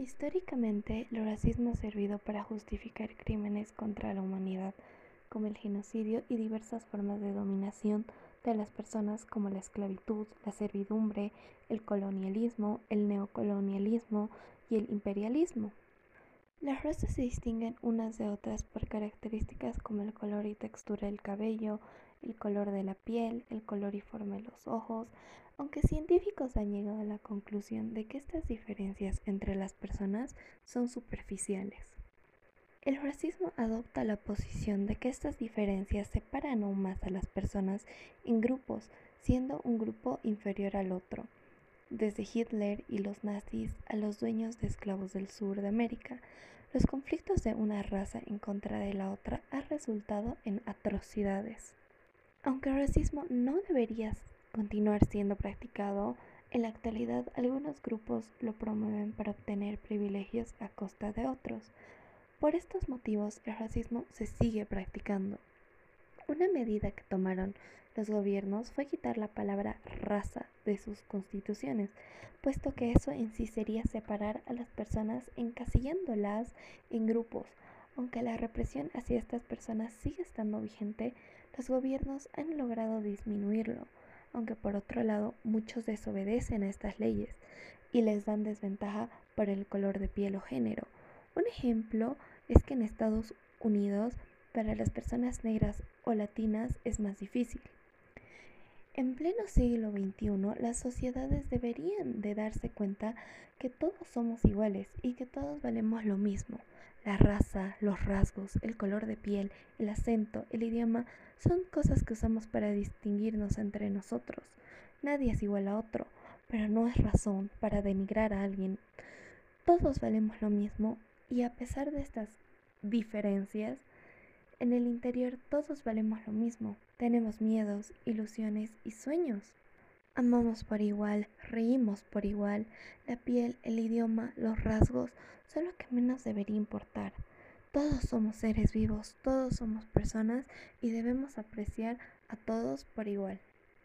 Históricamente, el racismo ha servido para justificar crímenes contra la humanidad, como el genocidio y diversas formas de dominación de las personas como la esclavitud, la servidumbre, el colonialismo, el neocolonialismo y el imperialismo. Las razas se distinguen unas de otras por características como el color y textura del cabello, el color de la piel, el color y forma de los ojos, aunque científicos han llegado a la conclusión de que estas diferencias entre las personas son superficiales. El racismo adopta la posición de que estas diferencias separan aún más a las personas en grupos, siendo un grupo inferior al otro, desde Hitler y los nazis a los dueños de esclavos del sur de América. Los conflictos de una raza en contra de la otra han resultado en atrocidades. Aunque el racismo no debería continuar siendo practicado, en la actualidad algunos grupos lo promueven para obtener privilegios a costa de otros. Por estos motivos el racismo se sigue practicando. Una medida que tomaron los gobiernos fue quitar la palabra raza de sus constituciones, puesto que eso en sí sería separar a las personas encasillándolas en grupos. Aunque la represión hacia estas personas sigue estando vigente, los gobiernos han logrado disminuirlo aunque por otro lado muchos desobedecen a estas leyes y les dan desventaja por el color de piel o género. Un ejemplo es que en Estados Unidos para las personas negras o latinas es más difícil. En pleno siglo XXI, las sociedades deberían de darse cuenta que todos somos iguales y que todos valemos lo mismo. La raza, los rasgos, el color de piel, el acento, el idioma son cosas que usamos para distinguirnos entre nosotros. Nadie es igual a otro, pero no es razón para denigrar a alguien. Todos valemos lo mismo y a pesar de estas diferencias, en el interior todos valemos lo mismo. Tenemos miedos, ilusiones y sueños. Amamos por igual, reímos por igual. La piel, el idioma, los rasgos son lo que menos debería importar. Todos somos seres vivos, todos somos personas y debemos apreciar a todos por igual.